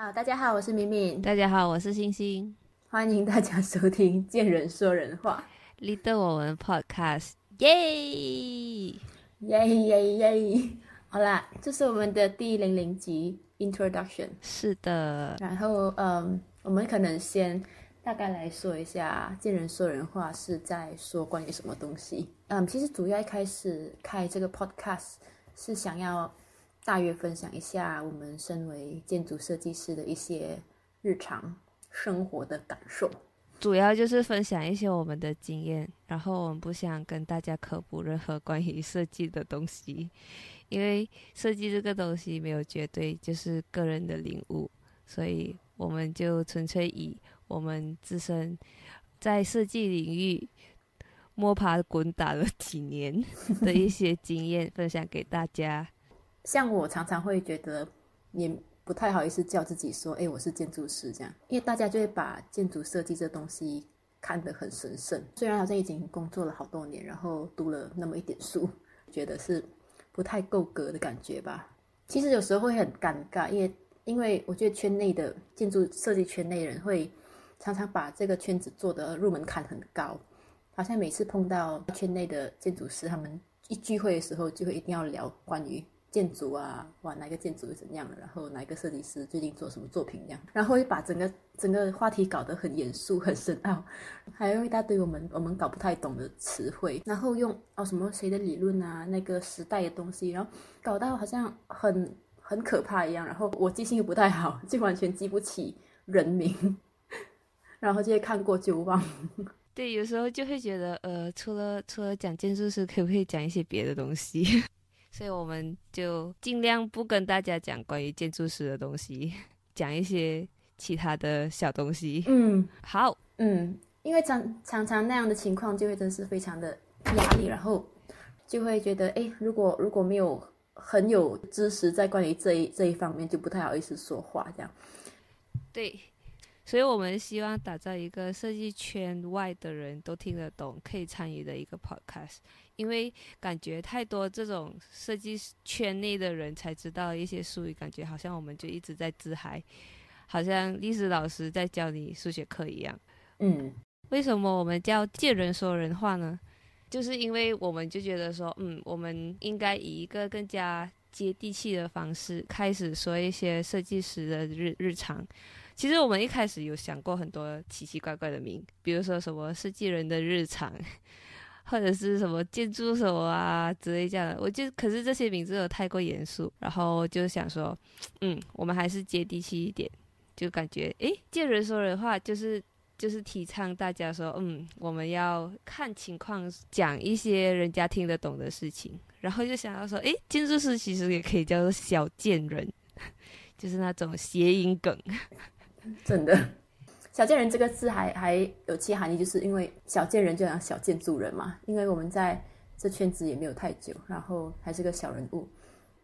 好，大家好，我是敏敏，大家好，我是星星，欢迎大家收听《见人说人话》，lead 我们 podcast，耶耶耶耶！好啦，这是我们的第零零集 introduction，是的，然后嗯，我们可能先大概来说一下《见人说人话》是在说关于什么东西。嗯，其实主要一开始开这个 podcast 是想要。大约分享一下我们身为建筑设计师的一些日常生活的感受，主要就是分享一些我们的经验，然后我们不想跟大家科普任何关于设计的东西，因为设计这个东西没有绝对，就是个人的领悟，所以我们就纯粹以我们自身在设计领域摸爬滚打了几年的一些经验分享给大家。像我常常会觉得，也不太好意思叫自己说，哎，我是建筑师这样，因为大家就会把建筑设计这东西看得很神圣。虽然好像已经工作了好多年，然后读了那么一点书，觉得是不太够格的感觉吧。其实有时候会很尴尬，因为因为我觉得圈内的建筑设计圈内人会常常把这个圈子做的入门槛很高，好像每次碰到圈内的建筑师，他们一聚会的时候就会一定要聊关于。建筑啊，哇，哪个建筑是怎样的？然后哪一个设计师最近做什么作品这样？然后会把整个整个话题搞得很严肃、很深奥，还用一大堆我们我们搞不太懂的词汇，然后用哦什么谁的理论啊，那个时代的东西，然后搞到好像很很可怕一样。然后我记性又不太好，就完全记不起人名，然后就会看过就忘。对，有时候就会觉得，呃，除了除了讲建筑师，可不可以讲一些别的东西？所以我们就尽量不跟大家讲关于建筑师的东西，讲一些其他的小东西。嗯，好，嗯，因为常常常那样的情况就会真是非常的压力，然后就会觉得，哎，如果如果没有很有知识在关于这一这一方面，就不太好意思说话这样。对。所以我们希望打造一个设计圈外的人都听得懂、可以参与的一个 podcast，因为感觉太多这种设计圈内的人才知道一些术语，感觉好像我们就一直在自嗨，好像历史老师在教你数学课一样。嗯，为什么我们叫借人说人话呢？就是因为我们就觉得说，嗯，我们应该以一个更加接地气的方式开始说一些设计师的日日常。其实我们一开始有想过很多奇奇怪怪的名，比如说什么设计人的日常，或者是什么建筑手啊之类这样的。我就可是这些名字都太过严肃，然后就想说，嗯，我们还是接地气一点，就感觉诶，见人说人话，就是就是提倡大家说，嗯，我们要看情况讲一些人家听得懂的事情。然后就想到说，诶，建筑师其实也可以叫做小贱人，就是那种谐音梗。真的，小贱人这个字还还有其含义，就是因为小贱人就像小建筑人嘛。因为我们在这圈子也没有太久，然后还是个小人物，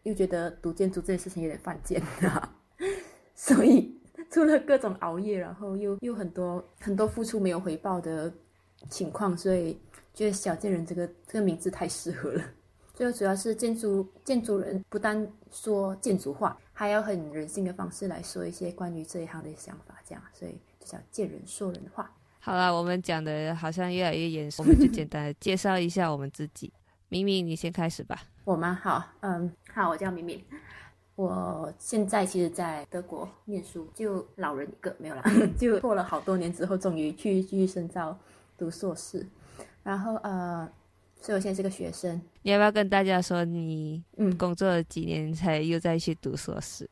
又觉得读建筑这件事情有点犯贱啊，所以除了各种熬夜，然后又又很多很多付出没有回报的情况，所以觉得小贱人这个这个名字太适合了。最后主要是建筑建筑人不单说建筑话，还要很人性的方式来说一些关于这一行的想法，这样，所以就叫见人说人话。好了，我们讲的好像越来越严肃，我们就简单的介绍一下我们自己。明明，你先开始吧。我吗？好，嗯，好，我叫明明，我现在其实，在德国念书，就老人一个没有了，就过了好多年之后，终于去继续深造读硕士，然后呃。所以我现在是个学生，你要不要跟大家说你嗯工作了几年才又再去读硕士？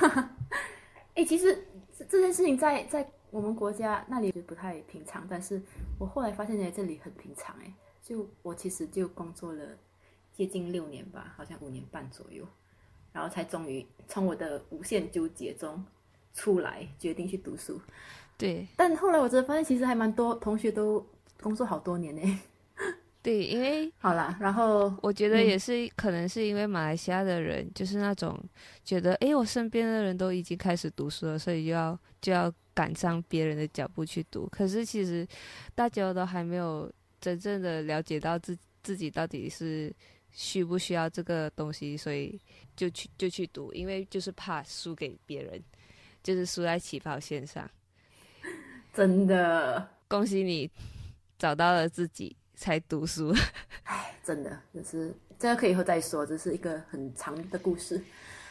哎，其实这件事情在在我们国家那里就不太平常，但是我后来发现在这里很平常哎。就我其实就工作了接近六年吧，好像五年半左右，然后才终于从我的无限纠结中出来，决定去读书。对，但后来我真的发现，其实还蛮多同学都工作好多年呢。对，因为好啦，然后我觉得也是，可能是因为马来西亚的人就是那种觉得，哎，我身边的人都已经开始读书了，所以就要就要赶上别人的脚步去读。可是其实大家都还没有真正的了解到自自己到底是需不需要这个东西，所以就去就去读，因为就是怕输给别人。就是输在起跑线上。真的，恭喜你找到了自己才读书。唉，真的，就是这个可以以后再说，这是一个很长的故事。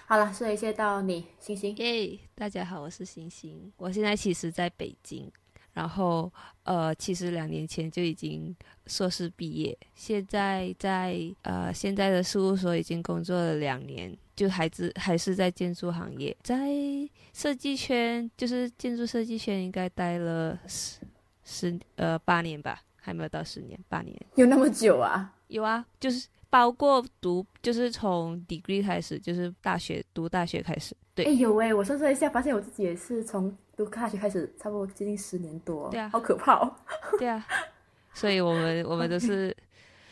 好了，所以现在到你，星星。耶，大家好，我是星星，我现在其实在北京，然后呃，其实两年前就已经硕士毕业，现在在呃现在的事务所已经工作了两年，就还是还是在建筑行业，在设计圈，就是建筑设计圈应该待了十十呃八年吧，还没有到十年，八年有那么久啊？有啊，就是。包括读，就是从 degree 开始，就是大学读大学开始。对，哎有哎，我算算一下，发现我自己也是从读大学开始，差不多接近十年多。对啊，好可怕哦。对啊，所以我们 我们都是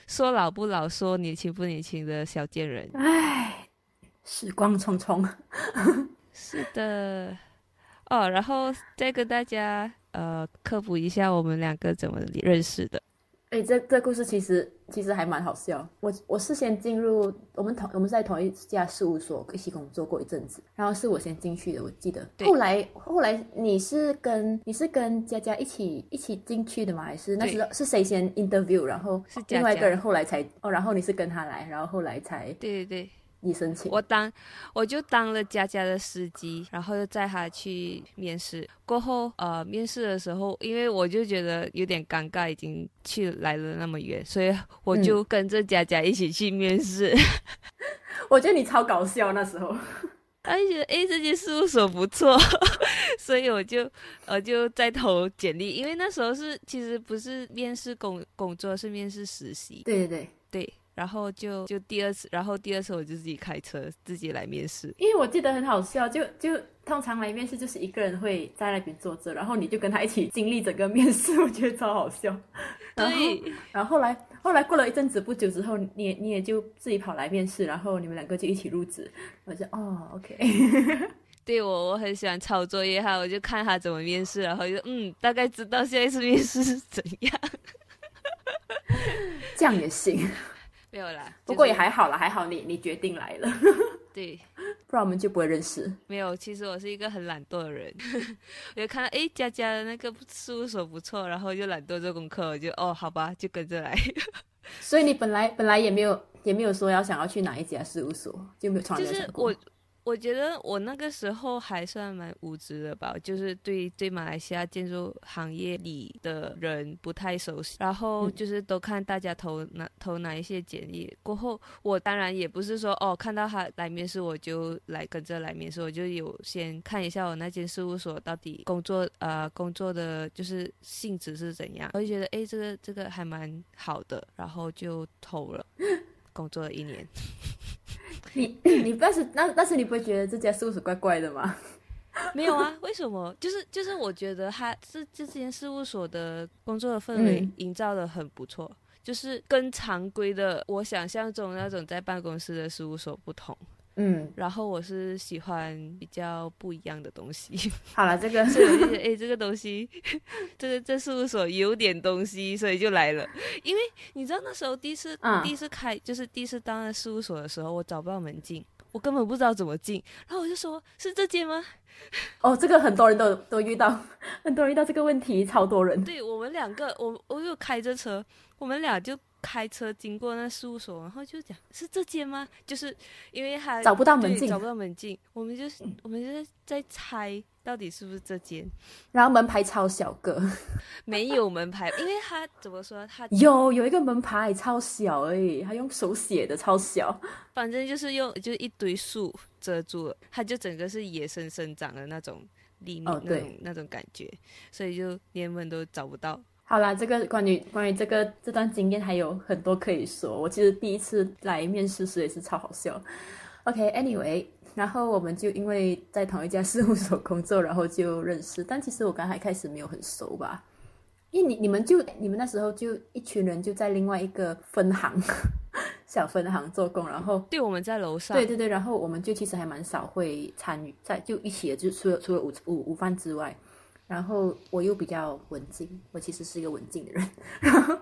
说老不老，说年轻不年轻的小贱人。唉，时光匆匆。是的。哦，然后再跟大家呃科普一下，我们两个怎么认识的。哎，这这故事其实其实还蛮好笑。我我是先进入我们同我们在同一家事务所一起工作过一阵子，然后是我先进去的，我记得。后来后来你是跟你是跟佳佳一起一起进去的吗？还是那时候是谁先 interview，然后是另外一个人后来才哦，然后你是跟他来，然后后来才对对对。你申请，我当我就当了佳佳的司机，然后又载他去面试。过后，呃，面试的时候，因为我就觉得有点尴尬，已经去来了那么远，所以我就跟着佳佳一起去面试。我觉得你超搞笑那时候，而且哎，这间事务所不错，所以我就呃就在投简历，因为那时候是其实不是面试工工作，是面试实习。对对对对。然后就就第二次，然后第二次我就自己开车自己来面试，因为我记得很好笑，就就通常来面试就是一个人会在那边坐着，然后你就跟他一起经历整个面试，我觉得超好笑。对，然后后来后来过了一阵子不久之后，你也你也就自己跑来面试，然后你们两个就一起入职，我就哦，OK。对我我很喜欢抄作业哈，我就看他怎么面试，然后就嗯，大概知道下一次面试是怎样。这样也行。没有啦，不过也还好啦，还好你你决定来了，对，不然我们就不会认识。没有，其实我是一个很懒惰的人，我就看到哎佳佳的那个事务所不错，然后就懒惰做功课，我就哦好吧，就跟着来。所以你本来本来也没有也没有说要想要去哪一家事务所，就没有从来就是我。我觉得我那个时候还算蛮无知的吧，就是对对马来西亚建筑行业里的人不太熟悉，然后就是都看大家投哪投哪一些简历。过后我当然也不是说哦看到他来面试我就来跟着来面试，我就有先看一下我那间事务所到底工作呃工作的就是性质是怎样，我就觉得哎这个这个还蛮好的，然后就投了，工作了一年。你你但是那但是你不会觉得这家事务所怪怪的吗？没有啊，为什么？就是就是我觉得他这这间事务所的工作的氛围营造的很不错，就是跟常规的我想象中那种在办公室的事务所不同。嗯，然后我是喜欢比较不一样的东西。好了，这个 所以我就觉得，哎，这个东西，这个这事务所有点东西，所以就来了。因为你知道那时候第一次第一次开，就是第一次当了事务所的时候，我找不到门禁，我根本不知道怎么进。然后我就说，是这间吗？哦，这个很多人都都遇到，很多人遇到这个问题，超多人。对我们两个，我我又开着车，我们俩就。开车经过那事务所，然后就讲是这间吗？就是因为他找不到门禁，找不到门禁，我们就是我们就是在猜到底是不是这间。然后门牌超小个，没有门牌，因为他怎么说？他 有有一个门牌超小而已，他用手写的超小，反正就是用就是一堆树遮住了，它就整个是野生生长的那种立面那种那种感觉，所以就连门都找不到。好啦，这个关于关于这个这段经验还有很多可以说。我其实第一次来面试时也是超好笑。OK，Anyway，然后我们就因为在同一家事务所工作，然后就认识。但其实我刚才开始没有很熟吧，因为你你们就你们那时候就一群人就在另外一个分行 小分行做工，然后对我们在楼上，对对对，然后我们就其实还蛮少会参与在就一起的，就除了除了午午午饭之外。然后我又比较文静，我其实是一个文静的人，然后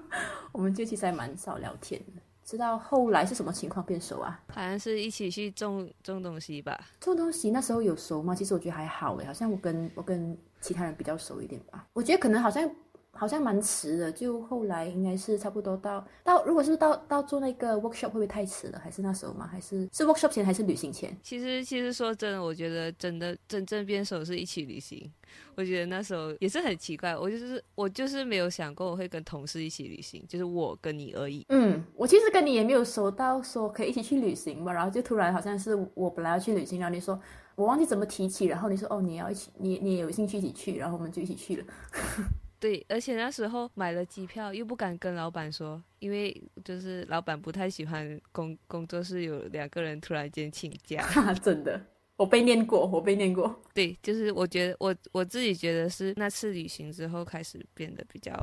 我们就其实还蛮少聊天的，直到后来是什么情况变熟啊？好像是一起去种种东西吧。种东西那时候有熟吗？其实我觉得还好诶，好像我跟我跟其他人比较熟一点吧。我觉得可能好像。好像蛮迟的，就后来应该是差不多到到，如果是到到做那个 workshop 会不会太迟了？还是那时候吗？还是是 workshop 前还是旅行前？其实其实说真的，我觉得真的真正变手是一起旅行。我觉得那时候也是很奇怪，我就是我就是没有想过我会跟同事一起旅行，就是我跟你而已。嗯，我其实跟你也没有熟到说可以一起去旅行吧，然后就突然好像是我本来要去旅行，然后你说我忘记怎么提起，然后你说哦你要一起，你你也有兴趣一起去，然后我们就一起去了。对，而且那时候买了机票，又不敢跟老板说，因为就是老板不太喜欢工工作室有两个人突然间请假。真的，我被念过，我被念过。对，就是我觉得我我自己觉得是那次旅行之后开始变得比较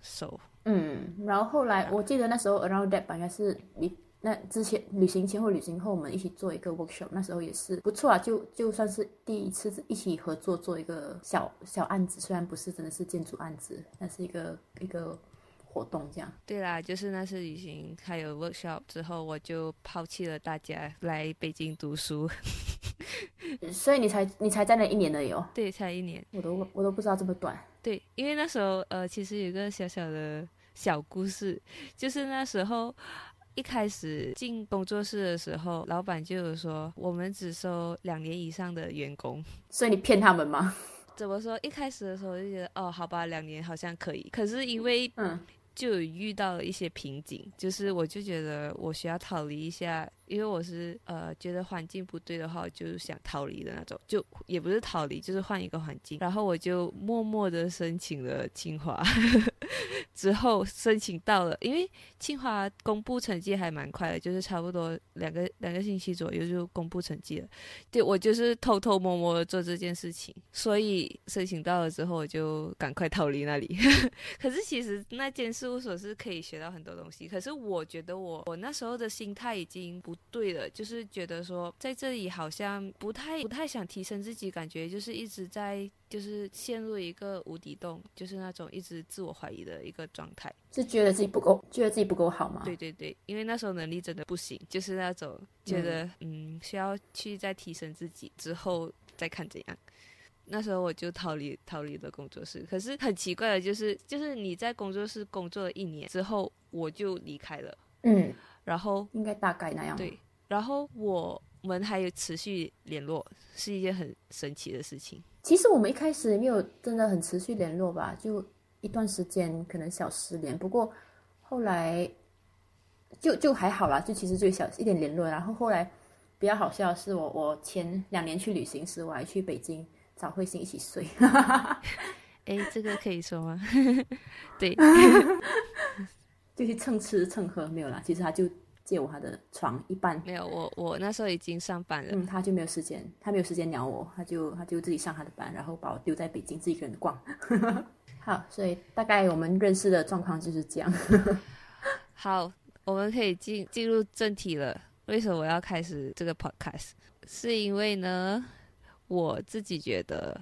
熟。嗯，然后后来我记得那时候 around that 应该是你。那之前旅行前或旅行后，我们一起做一个 workshop，那时候也是不错啊，就就算是第一次一起合作做一个小小案子，虽然不是真的是建筑案子，但是一个一个活动这样。对啦，就是那次旅行还有 workshop 之后，我就抛弃了大家来北京读书，所以你才你才在那一年的哟？对，才一年，我都我都不知道这么短。对，因为那时候呃，其实有个小小的小故事，就是那时候。一开始进工作室的时候，老板就有说我们只收两年以上的员工，所以你骗他们吗？怎么说？一开始的时候就觉得哦，好吧，两年好像可以。可是因为嗯，就有遇到了一些瓶颈，就是我就觉得我需要逃离一下。因为我是呃觉得环境不对的话，我就想逃离的那种，就也不是逃离，就是换一个环境。然后我就默默的申请了清华，之后申请到了，因为清华公布成绩还蛮快的，就是差不多两个两个星期左右就公布成绩了。对我就是偷偷摸摸的做这件事情，所以申请到了之后，我就赶快逃离那里。可是其实那间事务所是可以学到很多东西，可是我觉得我我那时候的心态已经不。对的，就是觉得说在这里好像不太不太想提升自己，感觉就是一直在就是陷入一个无底洞，就是那种一直自我怀疑的一个状态，是觉得自己不够，觉得自己不够好吗？对对对，因为那时候能力真的不行，就是那种觉得嗯需要去再提升自己之后再看怎样。那时候我就逃离逃离了工作室，可是很奇怪的就是就是你在工作室工作了一年之后，我就离开了。嗯。然后应该大概那样。对，然后我们还有持续联络，是一件很神奇的事情。其实我们一开始没有真的很持续联络吧，就一段时间可能小失联。不过后来就就还好啦，就其实就小一点联络。然后后来比较好笑的是，我我前两年去旅行时，我还去北京找慧心一起睡。哎，这个可以说吗？对。就去蹭吃蹭喝没有啦，其实他就借我他的床一半。没有，我我那时候已经上班了。嗯，他就没有时间，他没有时间鸟我，他就他就自己上他的班，然后把我丢在北京自己一个人逛。好，所以大概我们认识的状况就是这样。好，我们可以进进入正题了。为什么我要开始这个 podcast？是因为呢，我自己觉得。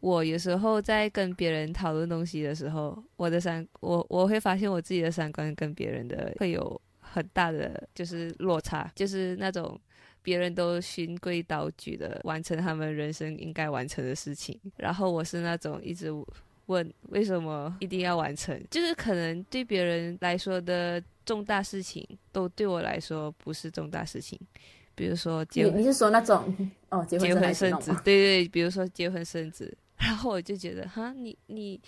我有时候在跟别人讨论东西的时候，我的三我我会发现我自己的三观跟别人的会有很大的就是落差，就是那种别人都循规蹈矩的完成他们人生应该完成的事情，然后我是那种一直问为什么一定要完成，就是可能对别人来说的重大事情，都对我来说不是重大事情，比如说结婚。你是说那种哦结婚生子，对对，比如说结婚生子。然后我就觉得，哈，你你，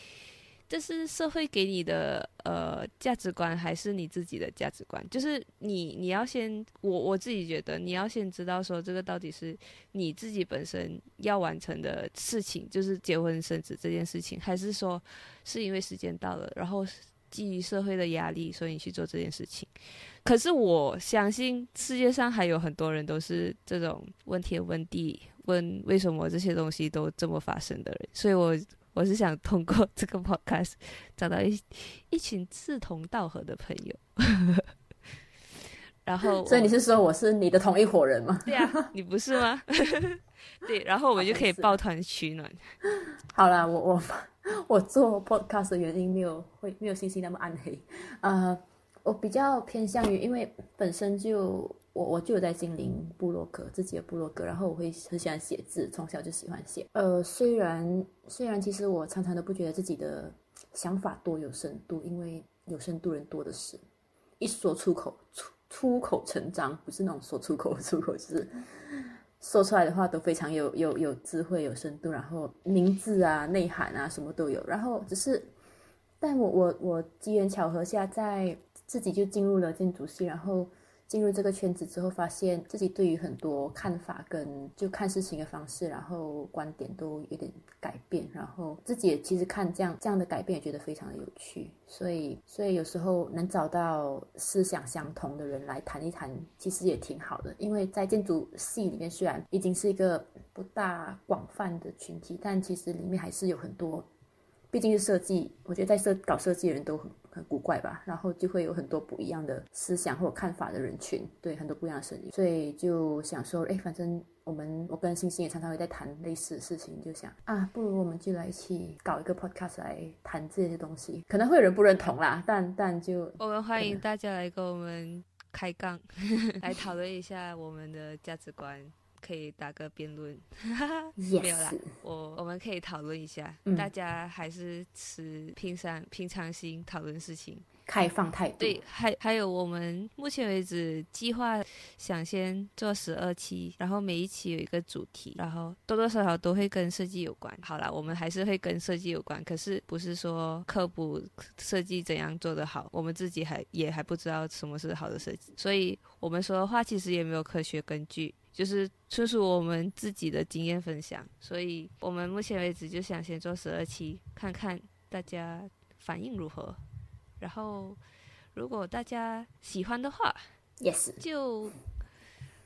这是社会给你的呃价值观，还是你自己的价值观？就是你你要先，我我自己觉得你要先知道说这个到底是你自己本身要完成的事情，就是结婚生子这件事情，还是说是因为时间到了，然后基于社会的压力，所以你去做这件事情？可是我相信世界上还有很多人都是这种问天问地。问为什么这些东西都这么发生的人，所以我我是想通过 这个 podcast 找到一一群志同道合的朋友，然后所以你是说我是你的同一伙人吗？对啊，你不是吗？对，然后我们就可以抱团取暖。好了，我我我做 podcast 的原因没有会没有星星那么暗黑，呃。我比较偏向于，因为本身就我我就有在经营部落格，自己的部落格，然后我会很喜欢写字，从小就喜欢写。呃，虽然虽然其实我常常都不觉得自己的想法多有深度，因为有深度人多的是，一说出口出出口成章，不是那种说出口 出口，就是说出来的话都非常有有有智慧、有深度，然后名字啊、内涵啊什么都有，然后只是。但我我我机缘巧合下，在自己就进入了建筑系，然后进入这个圈子之后，发现自己对于很多看法跟就看事情的方式，然后观点都有点改变，然后自己也其实看这样这样的改变也觉得非常的有趣，所以所以有时候能找到思想相同的人来谈一谈，其实也挺好的，因为在建筑系里面虽然已经是一个不大广泛的群体，但其实里面还是有很多。毕竟是设计，我觉得在设搞设计的人都很很古怪吧，然后就会有很多不一样的思想或看法的人群，对很多不一样的声音，所以就想说，哎，反正我们我跟星星也常常会在谈类似的事情，就想啊，不如我们就来一起搞一个 podcast 来谈这些东西，可能会有人不认同啦，但但就我们欢迎大家来跟我们开杠，来讨论一下我们的价值观。可以打个辩论，没有啦，我我们可以讨论一下，大家还是持平常平常心讨论事情，开放态度。对，还还有我们目前为止计划想先做十二期，然后每一期有一个主题，然后多多少少都会跟设计有关。好啦，我们还是会跟设计有关，可是不是说科普设计怎样做得好，我们自己还也还不知道什么是好的设计，所以我们说的话其实也没有科学根据。就是纯属我们自己的经验分享，所以我们目前为止就想先做十二期，看看大家反应如何。然后，如果大家喜欢的话，yes，就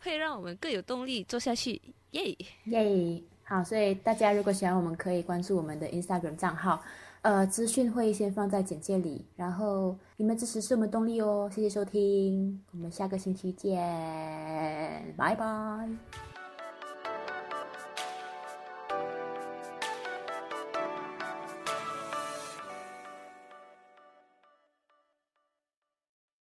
会让我们更有动力做下去。耶耶，好，所以大家如果喜欢，我们可以关注我们的 Instagram 账号。呃，资讯会先放在简介里，然后你们支持是我们动力哦，谢谢收听，我们下个星期见，拜拜。